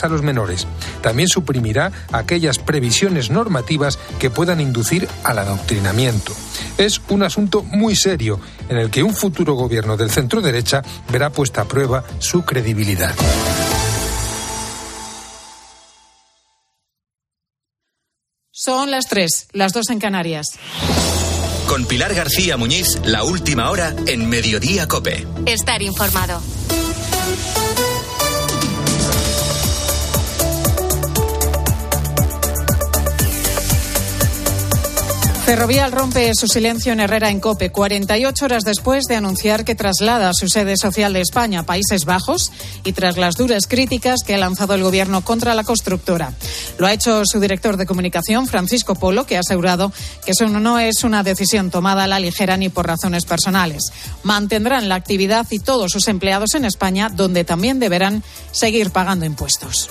a los menores. También suprimirá aquellas previsiones normativas que puedan inducir al adoctrinamiento. Es un asunto muy serio en el que un futuro gobierno del centro derecha verá puesta a prueba su credibilidad. Son las tres, las dos en Canarias. Con Pilar García Muñiz, la última hora en Mediodía Cope. Estar informado. Ferrovial rompe su silencio en Herrera en Cope 48 horas después de anunciar que traslada su sede social de España a Países Bajos y tras las duras críticas que ha lanzado el gobierno contra la constructora. Lo ha hecho su director de comunicación, Francisco Polo, que ha asegurado que eso no es una decisión tomada a la ligera ni por razones personales. Mantendrán la actividad y todos sus empleados en España, donde también deberán seguir pagando impuestos.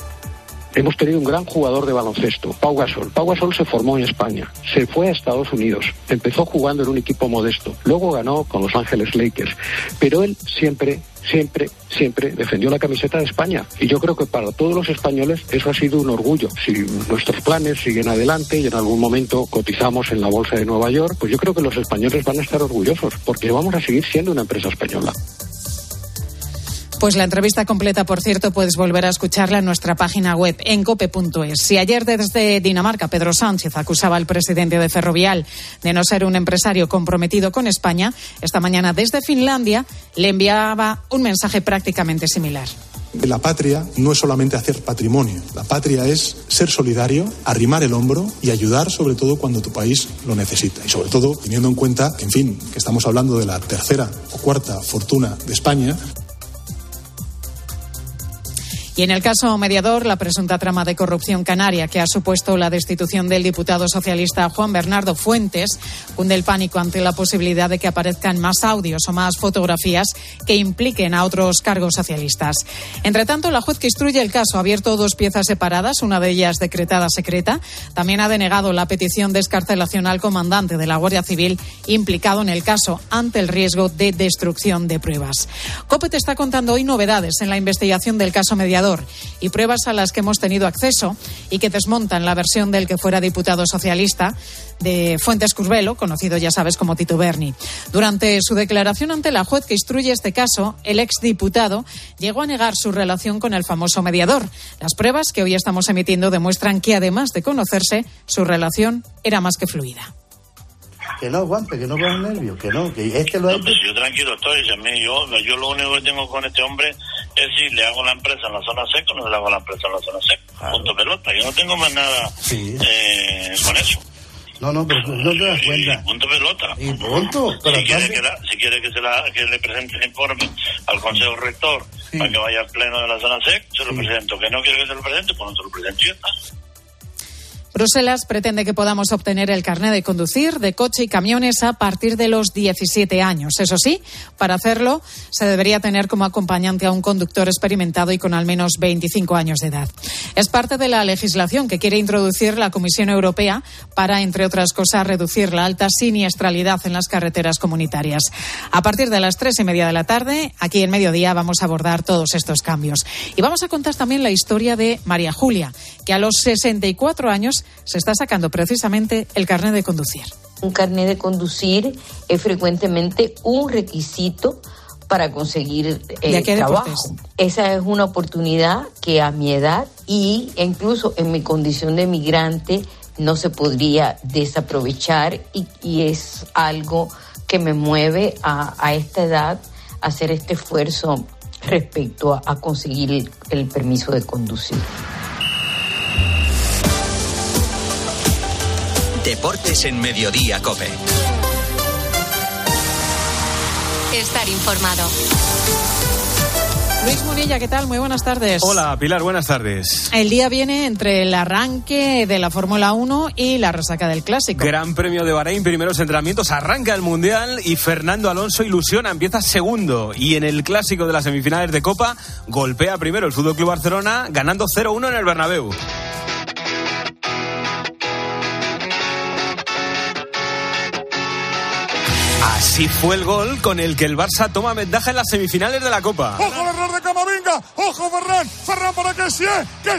Hemos tenido un gran jugador de baloncesto, Pau Gasol. Pau Gasol se formó en España, se fue a Estados Unidos, empezó jugando en un equipo modesto, luego ganó con Los Ángeles Lakers, pero él siempre siempre, siempre defendió la camiseta de España. Y yo creo que para todos los españoles eso ha sido un orgullo. Si nuestros planes siguen adelante y en algún momento cotizamos en la Bolsa de Nueva York, pues yo creo que los españoles van a estar orgullosos, porque vamos a seguir siendo una empresa española. Pues la entrevista completa, por cierto, puedes volver a escucharla en nuestra página web en cope.es. Si ayer desde Dinamarca Pedro Sánchez acusaba al presidente de Ferrovial de no ser un empresario comprometido con España, esta mañana desde Finlandia le enviaba un mensaje prácticamente similar. La patria no es solamente hacer patrimonio, la patria es ser solidario, arrimar el hombro y ayudar sobre todo cuando tu país lo necesita. Y sobre todo teniendo en cuenta en fin, que estamos hablando de la tercera o cuarta fortuna de España, y en el caso mediador, la presunta trama de corrupción canaria que ha supuesto la destitución del diputado socialista Juan Bernardo Fuentes cunde el pánico ante la posibilidad de que aparezcan más audios o más fotografías que impliquen a otros cargos socialistas. Entre tanto, la juez que instruye el caso ha abierto dos piezas separadas, una de ellas decretada secreta. También ha denegado la petición de escarcelación al comandante de la Guardia Civil implicado en el caso ante el riesgo de destrucción de pruebas. COPE está contando hoy novedades en la investigación del caso mediador y pruebas a las que hemos tenido acceso y que desmontan la versión del que fuera diputado socialista de Fuentes Curbelo, conocido ya sabes como Tito Berni. Durante su declaración ante la juez que instruye este caso, el exdiputado llegó a negar su relación con el famoso mediador. Las pruebas que hoy estamos emitiendo demuestran que además de conocerse, su relación era más que fluida que no aguante, que no ponga nervios, que no, que este lo ha no, pues yo tranquilo estoy, yo, yo lo único que tengo con este hombre es si le hago la empresa en la zona seca o no le hago la empresa en la zona seca. Punto pelota, yo no tengo más nada eh, con eso. No, no, pero no te das cuenta. punto pelota. Y punto. Pero si, quiere que, si quiere que, se la, que le presente el informe al Consejo Rector para que vaya al pleno de la zona SEC, se lo presento. Que no quiere que se lo presente, pues no se lo presento y. Bruselas pretende que podamos obtener el carnet de conducir de coche y camiones a partir de los 17 años. Eso sí, para hacerlo se debería tener como acompañante a un conductor experimentado y con al menos 25 años de edad. Es parte de la legislación que quiere introducir la Comisión Europea para, entre otras cosas, reducir la alta siniestralidad en las carreteras comunitarias. A partir de las tres y media de la tarde, aquí en mediodía, vamos a abordar todos estos cambios. Y vamos a contar también la historia de María Julia, que a los 64 años se está sacando precisamente el carnet de conducir. Un carnet de conducir es frecuentemente un requisito para conseguir el trabajo. Esa es una oportunidad que a mi edad y incluso en mi condición de migrante no se podría desaprovechar y, es algo que me mueve a, esta edad a hacer este esfuerzo respecto a, conseguir el permiso de conducir. Deportes en Mediodía, Cope. Estar informado. Luis Munilla, ¿qué tal? Muy buenas tardes. Hola, Pilar, buenas tardes. El día viene entre el arranque de la Fórmula 1 y la resaca del Clásico. Gran Premio de Bahrein, primeros entrenamientos, arranca el Mundial y Fernando Alonso ilusiona, empieza segundo. Y en el Clásico de las semifinales de Copa, golpea primero el Fútbol Club Barcelona, ganando 0-1 en el Bernabéu. Así fue el gol con el que el Barça toma ventaja en las semifinales de la Copa. ¡Ojo el error de Camavinga! ¡Ojo Ferran! ¡Ferran para que sí! ¡Que